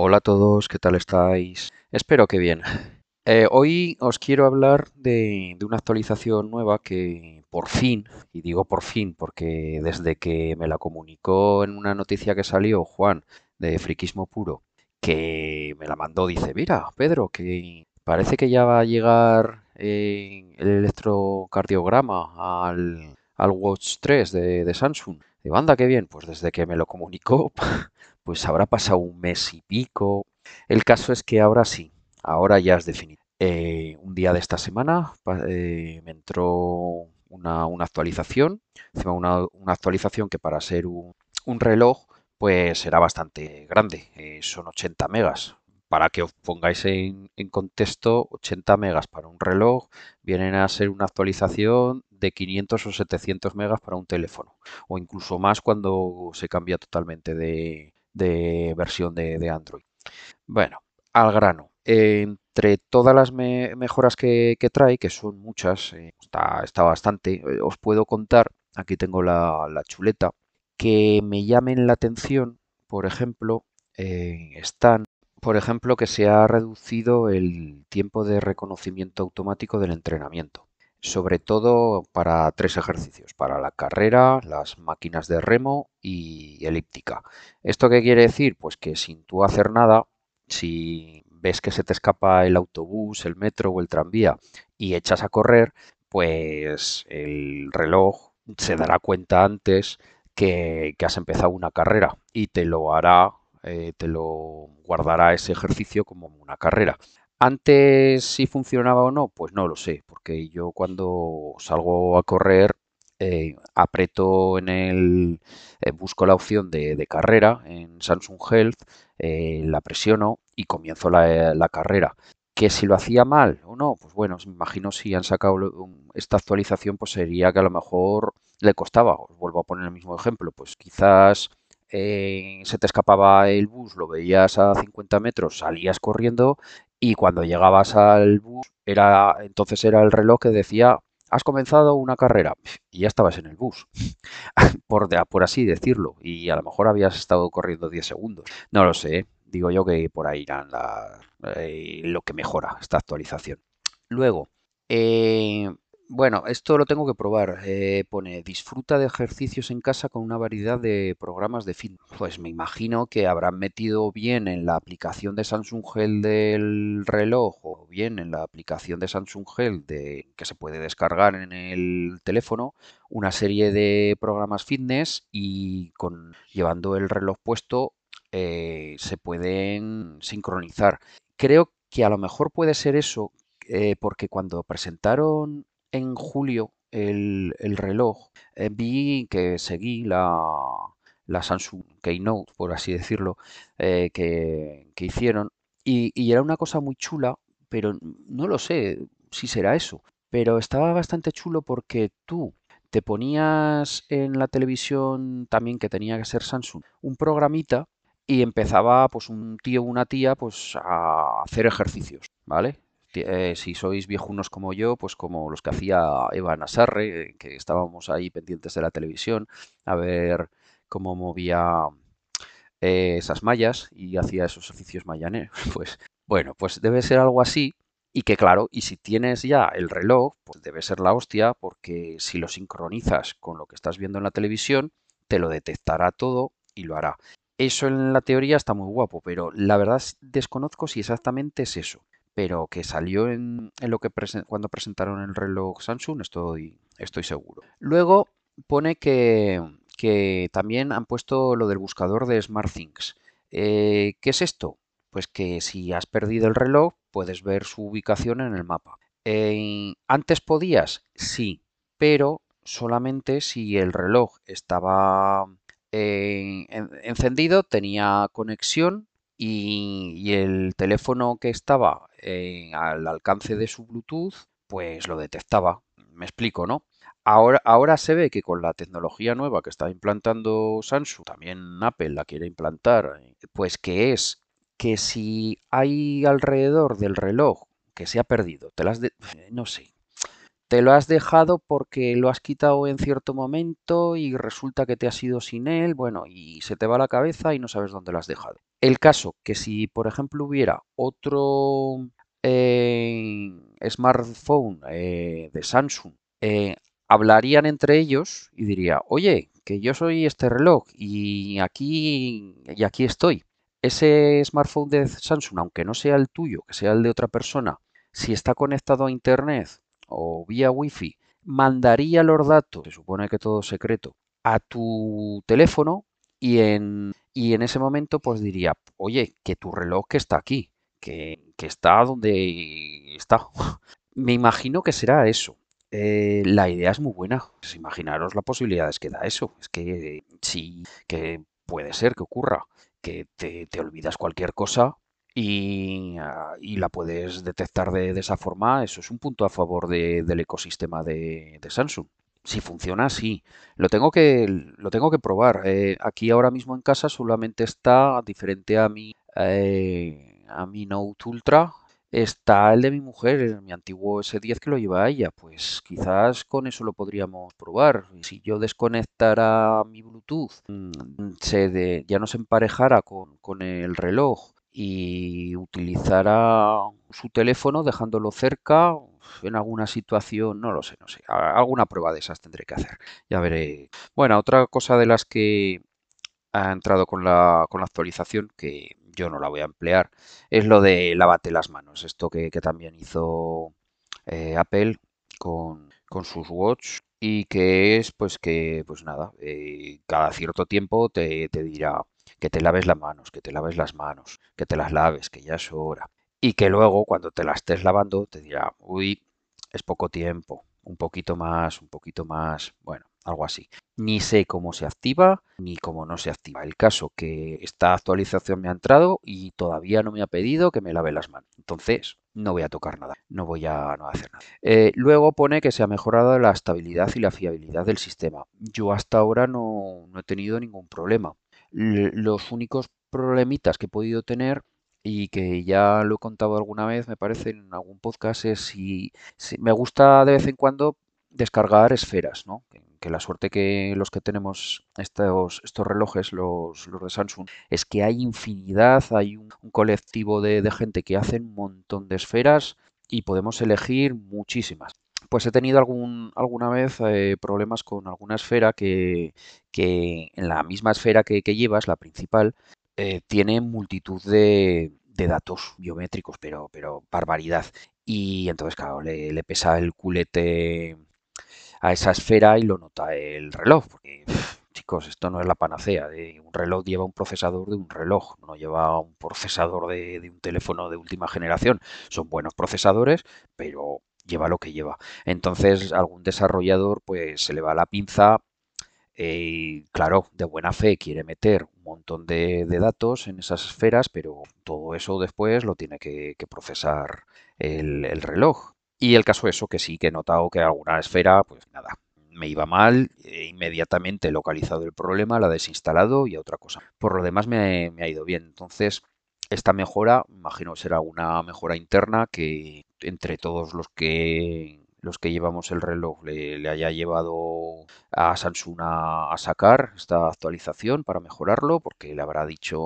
Hola a todos, ¿qué tal estáis? Espero que bien. Eh, hoy os quiero hablar de, una actualización nueva que por fin, y digo por fin porque desde que me la comunicó en una noticia que salió Juan de Friquismo Puro, que me la mandó, dice, mira, Pedro, que parece que ya va a llegar eh, el electrocardiograma al, al Watch 3 de, de Samsung. De banda, qué bien, pues desde que me lo comunicó, pues habrá pasado un mes y pico. El caso es que ahora sí, ahora ya es definido. Eh, un día de esta semana eh, me entró una, una actualización, una, una actualización que para ser un, un reloj pues será bastante grande, eh, son 80 megas. Para que os pongáis en, en contexto, 80 megas para un reloj vienen a ser una actualización de 500 o 700 megas para un teléfono, o incluso más cuando se cambia totalmente de, de versión de, Android. Bueno, al grano. Entre todas las me- mejoras que, trae, que son muchas, eh, está, bastante, eh, os puedo contar, aquí tengo la, la chuleta, que me llamen la atención, por ejemplo, eh, están, por ejemplo, que se ha reducido el tiempo de reconocimiento automático del entrenamiento, sobre todo para tres ejercicios, para la carrera, las máquinas de remo y elíptica. ¿Esto qué quiere decir? Pues que sin tú hacer nada, si ves que se te escapa el autobús, el metro o el tranvía y echas a correr, pues el reloj se dará cuenta antes que, que has empezado una carrera y te lo hará, eh, te lo guardará ese ejercicio como una carrera. Antes si funcionaba o no, pues no lo sé, porque yo cuando salgo a correr eh, aprieto en el, eh, busco la opción de, carrera en Samsung Health, eh, la presiono y comienzo la, carrera. Que si lo hacía mal o no, pues bueno, me imagino si han sacado esta actualización, pues sería que a lo mejor le costaba. Os vuelvo a poner el mismo ejemplo, pues quizás eh, se te escapaba el bus, lo veías a 50 metros, salías corriendo y cuando llegabas al bus, era, entonces era el reloj que decía, has comenzado una carrera y ya estabas en el bus, por, por así decirlo, y a lo mejor habías estado corriendo 10 segundos. No lo sé, digo yo que por ahí irán eh, lo que mejora esta actualización. Luego, eh, bueno, esto lo tengo que probar. eh, pone, disfruta de ejercicios en casa con una variedad de programas de fitness. Pues me imagino que habrán metido bien en la aplicación de Samsung Health del reloj o bien en la aplicación de Samsung Health de, que se puede descargar en el teléfono una serie de programas fitness y con llevando el reloj puesto eh, se pueden sincronizar. Creo que a lo mejor puede ser eso eh, porque cuando presentaron en julio el, el reloj, eh, vi que seguí la, la Samsung Keynote, por así decirlo, eh, que, que hicieron y, y era una cosa muy chula, pero no lo sé si será eso, pero estaba bastante chulo porque tú te ponías en la televisión también que tenía que ser Samsung un programita y empezaba pues un tío o una tía pues a hacer ejercicios, ¿vale? Eh, si sois viejunos como yo, pues como los que hacía Eva Nasarre, eh, que estábamos ahí pendientes de la televisión a ver cómo movía eh, esas mallas y hacía esos ejercicios mayanes, pues bueno, pues debe ser algo así. Y que claro, y si tienes ya el reloj, pues debe ser la hostia, porque si lo sincronizas con lo que estás viendo en la televisión, te lo detectará todo y lo hará. Eso en la teoría está muy guapo, pero la verdad es- desconozco si exactamente es eso. Pero que salió en, lo que cuando presentaron el reloj Samsung, estoy, estoy seguro. Luego pone que, que también han puesto lo del buscador de SmartThings. Eh, ¿qué es esto? Pues que si has perdido el reloj, puedes ver su ubicación en el mapa. Eh, ¿antes podías? Sí, pero solamente si el reloj estaba eh, en- encendido, tenía conexión y, el teléfono que estaba eh, al alcance de su Bluetooth, pues lo detectaba. Me explico, ¿no? Ahora, ahora se ve que con la tecnología nueva que está implantando Samsung, también Apple la quiere implantar, eh, pues que es que si hay alrededor del reloj que se ha perdido, te las de- no sé, te lo has dejado porque lo has quitado en cierto momento y resulta que te has ido sin él, bueno, y se te va la cabeza y no sabes dónde lo has dejado. El caso que si, por ejemplo, hubiera otro eh, smartphone eh, de Samsung, eh, hablarían entre ellos y diría, oye, que yo soy este reloj y aquí, y aquí estoy. Ese smartphone de Samsung, aunque no sea el tuyo, que sea el de otra persona, si está conectado a Internet o vía Wi-Fi, mandaría los datos, se supone que todo secreto, a tu teléfono y en, y en ese momento pues diría, oye, que tu reloj que está aquí, que, que está donde está. Me imagino que será eso. Eh, la idea es muy buena. Pues imaginaros las posibilidades que da eso. Es que sí, que puede ser que ocurra, que te, te olvidas cualquier cosa y, ah, y la puedes detectar de, esa forma. Eso es un punto a favor de- del ecosistema de, de Samsung. Si funciona, sí. Lo tengo que, lo tengo que probar. Eh, aquí ahora mismo en casa solamente está, diferente a mi, eh, a mi Note Ultra, está el de mi mujer, mi antiguo S10 que lo lleva ella. Pues quizás con eso lo podríamos probar. Si yo desconectara mi Bluetooth, mm, se de- ya no se emparejara con, con el reloj y utilizara su teléfono dejándolo cerca en alguna situación, no lo sé, no sé, alguna prueba de esas tendré que hacer. Ya veré. Bueno, otra cosa de las que ha entrado con la, con la actualización, que yo no la voy a emplear, es lo de lávate las manos. Esto que, también hizo eh, Apple con, con sus Watch y que es pues que, pues nada, eh, cada cierto tiempo te dirá que te laves las manos, que te laves las manos, que te las laves, que ya es hora. Y que luego cuando te las estés lavando te dirá, uy, es poco tiempo, un poquito más, un poquito más, bueno, algo así. Ni sé cómo se activa ni cómo no se activa. El caso que esta actualización me ha entrado y todavía no me ha pedido que me lave las manos. Entonces, no voy a tocar nada, no voy a, no hacer nada. Eh, luego pone que se ha mejorado la estabilidad y la fiabilidad del sistema. Yo hasta ahora no, no he tenido ningún problema. Los únicos problemitas que he podido tener y que ya lo he contado alguna vez, me parece, en algún podcast, es si, me gusta de vez en cuando descargar esferas, ¿no? Que, que la suerte que los que tenemos estos, estos relojes, los, los de Samsung, es que hay infinidad, hay un, un colectivo de, de gente que hace un montón de esferas y podemos elegir muchísimas. Pues he tenido alguna vez eh, problemas con alguna esfera que, que en la misma esfera que, llevas, la principal, eh, tiene multitud de, de datos biométricos, pero, barbaridad. Y entonces, claro, le, pesa el culete a esa esfera y lo nota el reloj, porque chicos, esto no es la panacea. un reloj lleva un procesador de un reloj, no lleva un procesador de un teléfono de última generación. Son buenos procesadores, pero lleva lo que lleva. Entonces, algún desarrollador pues se le va la pinza eh, claro, de buena fe quiere meter un montón de, datos en esas esferas, pero todo eso después lo tiene que, procesar el, el reloj. Y el caso eso, que sí, que he notado que alguna esfera, pues nada, me iba mal, e inmediatamente he localizado el problema, la he desinstalado y a otra cosa. Por lo demás me ha ido bien. Entonces, esta mejora, imagino será una mejora interna que entre todos los que los que llevamos el reloj le, haya llevado a Samsung a, sacar esta actualización para mejorarlo, porque le habrá dicho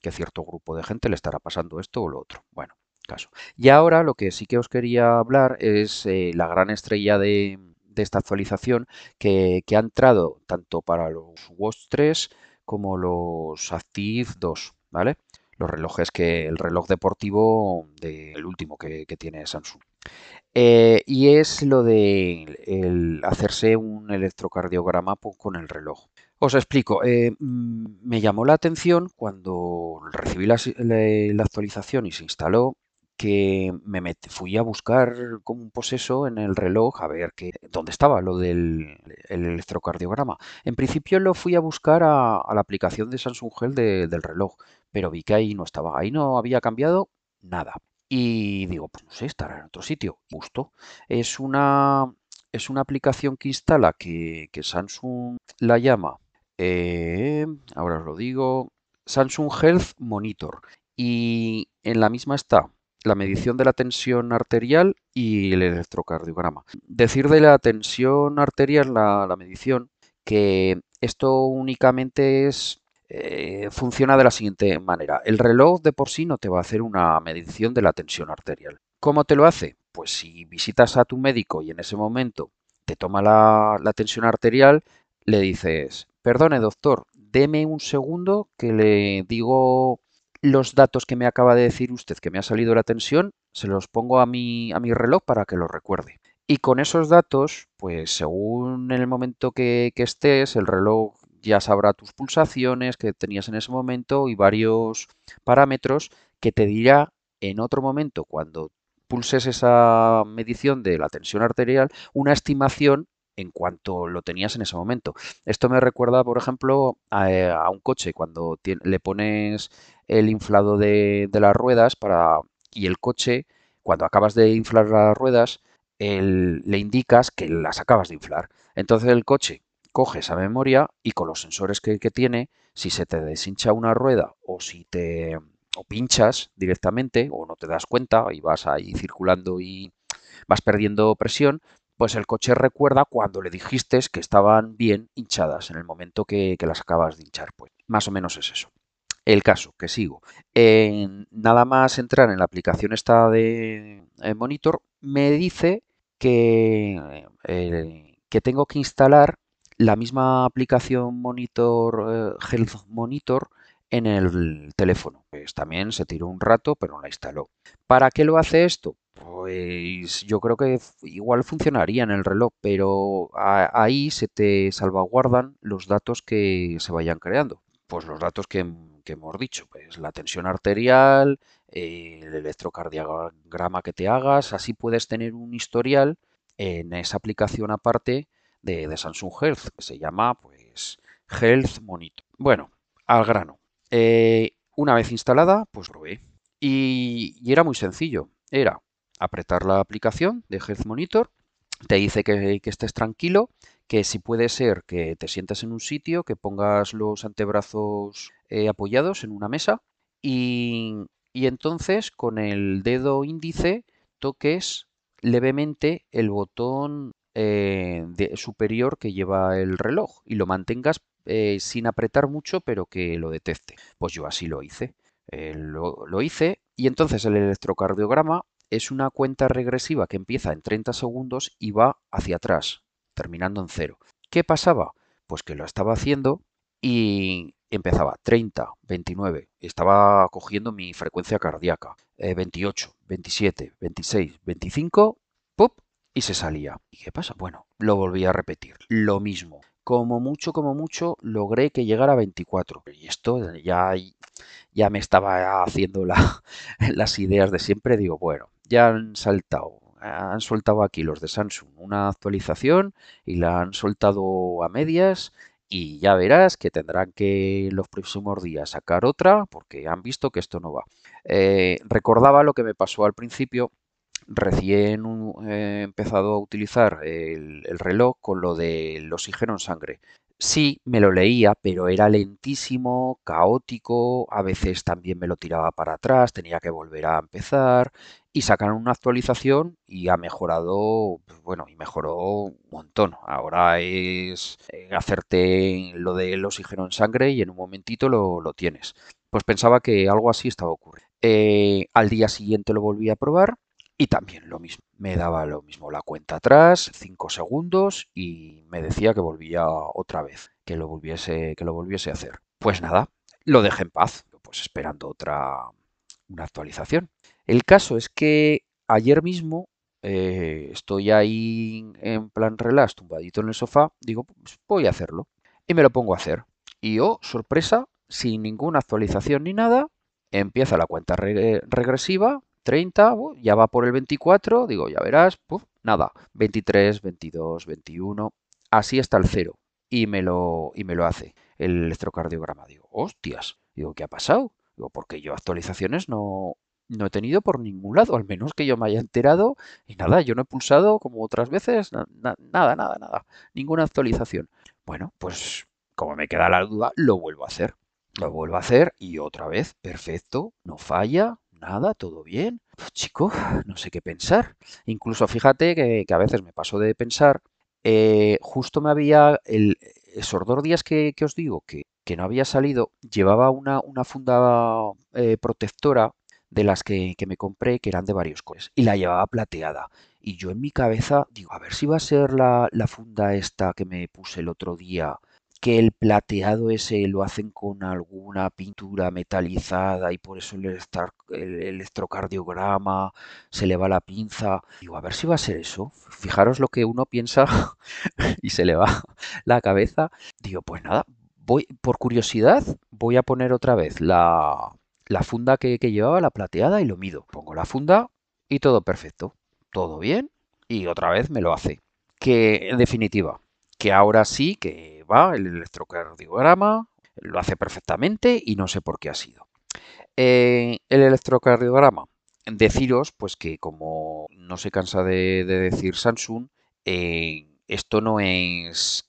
que cierto grupo de gente le estará pasando esto o lo otro. Bueno, caso. Y ahora lo que sí que os quería hablar es eh, la gran estrella de, de esta actualización que, que ha entrado tanto para los Watch 3 como los Active 2, ¿vale? Los relojes que, el reloj deportivo del último que, tiene Samsung. Eh, y es lo de el hacerse un electrocardiograma po- con el reloj. Os explico. eh, mm, me llamó la atención cuando recibí la, actualización y se instaló que me fui a buscar como un poseso en el reloj a ver que, dónde estaba lo del el electrocardiograma. En principio lo fui a buscar a, la aplicación de Samsung de- del reloj, pero vi que ahí no estaba. Ahí no había cambiado nada. Y digo, pues no sé, estará en otro sitio. Justo. Es una, es una aplicación que instala que, que Samsung la llama, eh, ahora os lo digo, Samsung Health Monitor. Y en la misma está la medición de la tensión arterial y el electrocardiograma. Decir de la tensión arterial, la medición, que esto únicamente es Eh, funciona de la siguiente manera. El reloj de por sí no te va a hacer una medición de la tensión arterial. ¿Cómo te lo hace? Pues si visitas a tu médico y en ese momento te toma la, tensión arterial, le dices, perdone doctor, deme un segundo que le digo los datos que me acaba de decir usted que me ha salido la tensión, se los pongo a mi, a mi reloj para que los recuerde. Y con esos datos, pues según el momento que estés, el reloj ya sabrá tus pulsaciones que tenías en ese momento y varios parámetros que te dirá en otro momento cuando pulses esa medición de la tensión arterial una estimación en cuanto lo tenías en ese momento. Esto me recuerda, por ejemplo, a, eh, un coche, cuando le pones el inflado de, las ruedas para, y el coche, cuando acabas de inflar las ruedas, le indicas que las acabas de inflar. Entonces el coche coge esa memoria y con los sensores que, que tiene, si se te deshincha una rueda o si te o pinchas directamente o no te das cuenta y vas ahí circulando y vas perdiendo presión, pues el coche recuerda cuando le dijiste que estaban bien hinchadas en el momento que, las acabas de hinchar. Pues más o menos es eso. El caso, que sigo. nada más entrar en la aplicación esta de eh, Monitor, me dice que, eh, que tengo que instalar la misma aplicación Monitor, eh, Health Monitor, en el teléfono. Pues también se tiró un rato, pero la instaló. ¿Para qué lo hace esto? Pues yo creo que igual funcionaría en el reloj, pero ahí se te salvaguardan los datos que se vayan creando. Pues los datos que, hemos dicho, pues la tensión arterial, el electrocardiograma que te hagas, así puedes tener un historial en esa aplicación aparte de, Samsung Health, que se llama pues Health Monitor. Bueno, al grano. Eh, una vez instalada, pues probé. Y, y era muy sencillo. Era apretar la aplicación de Health Monitor, te dice que, estés tranquilo, que si puede ser que te sientas en un sitio, que pongas los antebrazos eh, apoyados en una mesa y, entonces con el dedo índice toques levemente el botón eh, superior que lleva el reloj y lo mantengas eh, sin apretar mucho pero que lo detecte. Pues yo así lo hice. lo, lo, hice y entonces el electrocardiograma es una cuenta regresiva que empieza en 30 segundos y va hacia atrás, terminando en cero. ¿Qué pasaba? Pues que lo estaba haciendo y empezaba 30, 29, estaba cogiendo mi frecuencia cardíaca, 28, 27, 26, 25, ¡pop! Y se salía. ¿Y qué pasa? Bueno, lo volví a repetir, lo mismo. Como mucho, como mucho, logré que llegara a 24. Y esto ya, ya me estaba haciendo las ideas de siempre. Digo, bueno, ya han saltado, han soltado aquí los de Samsung una actualización y la han soltado a medias y ya verás que tendrán que los próximos días sacar otra porque han visto que esto no va. Eh, recordaba lo que me pasó al principio, recién he empezado a utilizar el, el reloj con lo del oxígeno en sangre. Sí, me lo leía, pero era lentísimo, caótico, a veces también me lo tiraba para atrás, tenía que volver a empezar y sacaron una actualización y ha mejorado, pues bueno, y mejoró un montón. Ahora es eh, hacerte lo del oxígeno en sangre y en un momentito lo, tienes. Pues pensaba que algo así estaba ocurriendo. Eh, al día siguiente lo volví a probar y también lo mismo. Me daba lo mismo la cuenta atrás, 5 segundos y me decía que volvía otra vez, que lo volviese, que lo volviese a hacer. Pues nada, lo dejé en paz, pues esperando otra una actualización. El caso es que ayer mismo eh, estoy ahí en plan relax, tumbadito en el sofá, digo, pues voy a hacerlo. Y me lo pongo a hacer. Y oh, sorpresa, sin ninguna actualización ni nada, empieza la cuenta regresiva, 30, ya va por el 24, digo, ya verás, nada, 23, 22, 21, así está el cero. Y me lo, y me lo hace el electrocardiograma. Digo, hostias, digo, ¿qué ha pasado? Digo, porque yo actualizaciones no, no he tenido por ningún lado, al menos que yo me haya enterado. Y nada, yo no he pulsado como otras veces, nada, nada, nada, ninguna actualización. Bueno, pues como me queda la duda, lo vuelvo a hacer. Lo vuelvo a hacer y otra vez, perfecto, no falla, nada, todo bien. Pues, chico, no sé qué pensar. Incluso fíjate que, a veces me paso de pensar, eh, justo me había el, esos dos días que, que os digo que que no había salido, llevaba una, una funda eh, protectora de las que, que, me compré, que eran de varios colores, y la llevaba plateada. Y yo en mi cabeza digo, a ver si va a ser la, la funda esta que me puse el otro día que el plateado ese lo hacen con alguna pintura metalizada y por eso el, electrocardiograma se le va la pinza. Digo, a ver si va a ser eso. Fijaros lo que uno piensa y se le va la cabeza. Digo, pues nada, voy por curiosidad, voy a poner otra vez la, funda que, que llevaba, la plateada, y lo mido. Pongo la funda y todo perfecto. Todo bien y otra vez me lo hace. Que en definitiva, que ahora sí que va el electrocardiograma, lo hace perfectamente y no sé por qué ha sido. Eh, el electrocardiograma, deciros pues que como no se cansa de, decir Samsung, eh, esto no es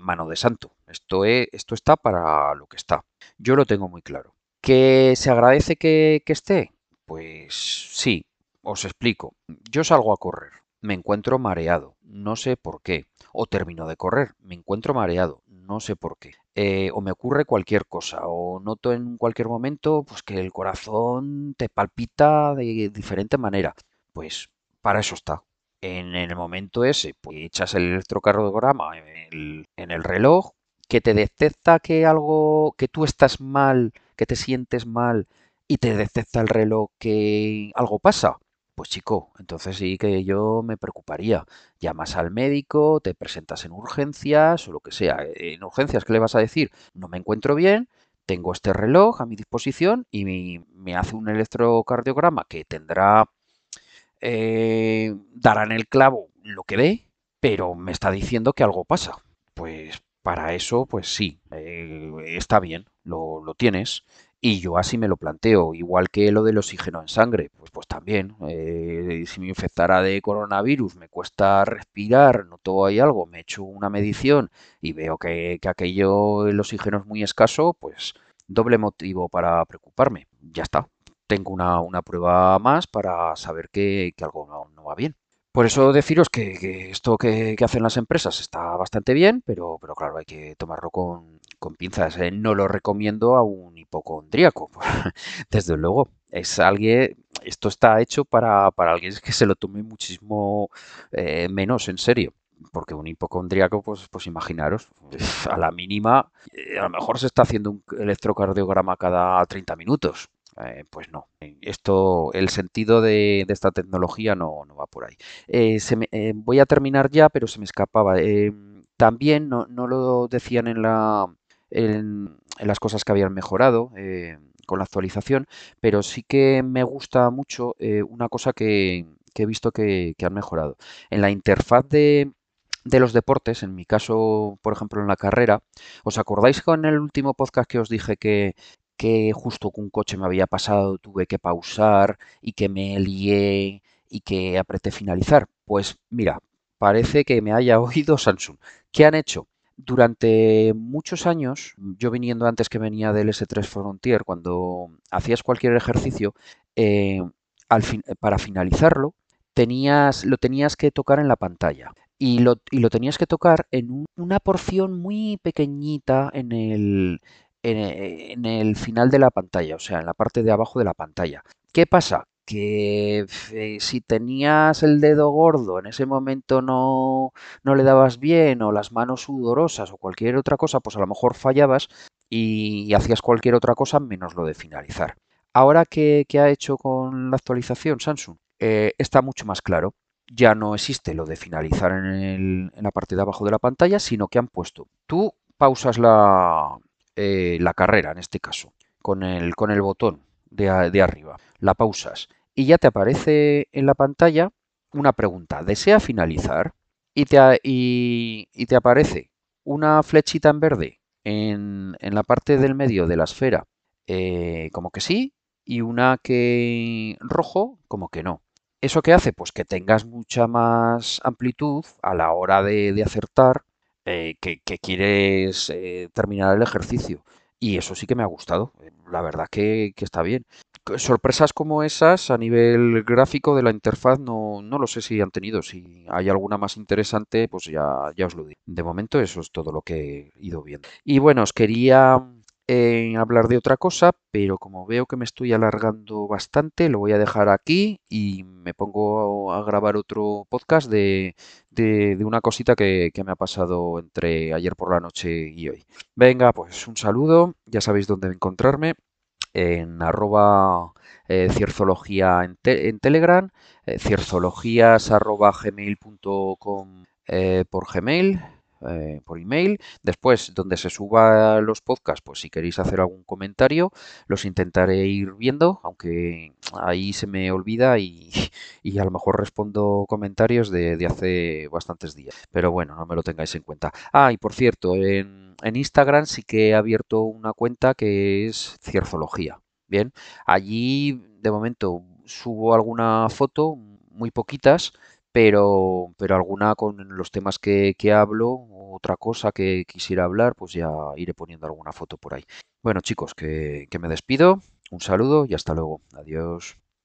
mano de santo, esto, es, esto está para lo que está. Yo lo tengo muy claro. ¿Que se agradece que, que esté? Pues sí, os explico. Yo salgo a correr, me encuentro mareado, no sé por qué. O termino de correr, me encuentro mareado, no sé por qué. Eh, o me ocurre cualquier cosa, o noto en cualquier momento pues, que el corazón te palpita de diferente manera. Pues para eso está. En el momento ese, pues echas el electrocardiograma en el, en el reloj, que te detecta que algo, que tú estás mal, que te sientes mal, y te detecta el reloj que algo pasa pues chico, entonces sí que yo me preocuparía. Llamas al médico, te presentas en urgencias o lo que sea. En urgencias, ¿qué le vas a decir? No me encuentro bien, tengo este reloj a mi disposición y me, hace un electrocardiograma que tendrá, eh, dará en el clavo lo que ve, pero me está diciendo que algo pasa. Pues para eso, pues sí, eh, está bien, lo, lo tienes. Y yo así me lo planteo, igual que lo del oxígeno en sangre, pues, pues también, eh, si me infectara de coronavirus, me cuesta respirar, noto hay algo, me echo una medición y veo que, aquello, el oxígeno es muy escaso, pues doble motivo para preocuparme. Ya está, tengo una, prueba más para saber que, algo no, va bien. Por eso deciros que, esto que, hacen las empresas está bastante bien, pero, pero claro, hay que tomarlo con, con pinzas. ¿eh? No lo recomiendo a un hipocondríaco, desde luego. Es alguien, esto está hecho para, alguien que se lo tome muchísimo eh, menos en serio. Porque un hipocondríaco, pues, pues imaginaros, a la mínima, eh, a lo mejor se está haciendo un electrocardiograma cada 30 minutos. pues no, esto, el sentido de, esta tecnología no, va por ahí. voy a terminar ya, pero se me escapaba. también no, no, lo decían en la, en, las cosas que habían mejorado eh, con la actualización, pero sí que me gusta mucho eh, una cosa que, he visto que, han mejorado. En la interfaz de, los deportes, en mi caso, por ejemplo, en la carrera, ¿os acordáis con el último podcast que os dije que, que justo con un coche me había pasado, tuve que pausar y que me lié y que apreté finalizar? Pues mira, parece que me haya oído Samsung. ¿Qué han hecho? Durante muchos años, yo viniendo antes que venía del S3 Frontier, cuando hacías cualquier ejercicio, eh, al para finalizarlo, tenías, lo tenías que tocar en la pantalla. Y lo, y lo tenías que tocar en una porción muy pequeñita en el, en el final de la pantalla, o sea, en la parte de abajo de la pantalla. ¿Qué pasa? Que eh, si tenías el dedo gordo en ese momento no, no le dabas bien o las manos sudorosas o cualquier otra cosa, pues a lo mejor fallabas y, hacías cualquier otra cosa menos lo de finalizar. Ahora que, ha hecho con la actualización Samsung, eh, está mucho más claro. Ya no existe lo de finalizar en, la parte de abajo de la pantalla, sino que han puesto, tú pausas la, eh, la carrera en este caso, con el, con el botón de, de arriba la pausas y ya te aparece en la pantalla una pregunta, ¿desea finalizar? Y te, y, te aparece una flechita en verde en, en, la parte del medio de la esfera eh, como que sí y una que rojo como que no. ¿Eso qué hace? Pues que tengas mucha más amplitud a la hora de, acertar eh, que, quieres eh, terminar el ejercicio. Y eso sí que me ha gustado. La verdad que, que está bien sorpresas como esas a nivel gráfico de la interfaz no, no lo sé si han tenido. Si hay alguna más interesante, pues ya, ya os lo digo. De momento eso es todo lo que he ido viendo. Y bueno, os quería en hablar de otra cosa, pero como veo que me estoy alargando bastante, lo voy a dejar aquí y me pongo a grabar otro podcast de, de, de una cosita que, que me ha pasado entre ayer por la noche y hoy. Venga, pues un saludo, ya sabéis dónde encontrarme en arroba eh, cierzología en, en Telegram, eh, cierzologías arroba gmail.com eh, por Gmail, eh, por email. Después, donde se suba los podcasts, pues si queréis hacer algún comentario, los intentaré ir viendo, aunque ahí se me olvida y, y a lo mejor respondo comentarios de, de hace bastantes días. Pero bueno, no me lo tengáis en cuenta. Ah, y por cierto, en, en Instagram sí que he abierto una cuenta que es Cierzología. Bien, allí de momento subo alguna foto, muy poquitas, pero, pero alguna con los temas que, que hablo, otra cosa que quisiera hablar, pues ya iré poniendo alguna foto por ahí. Bueno, chicos, que, que me despido. Un saludo y hasta luego. Adiós.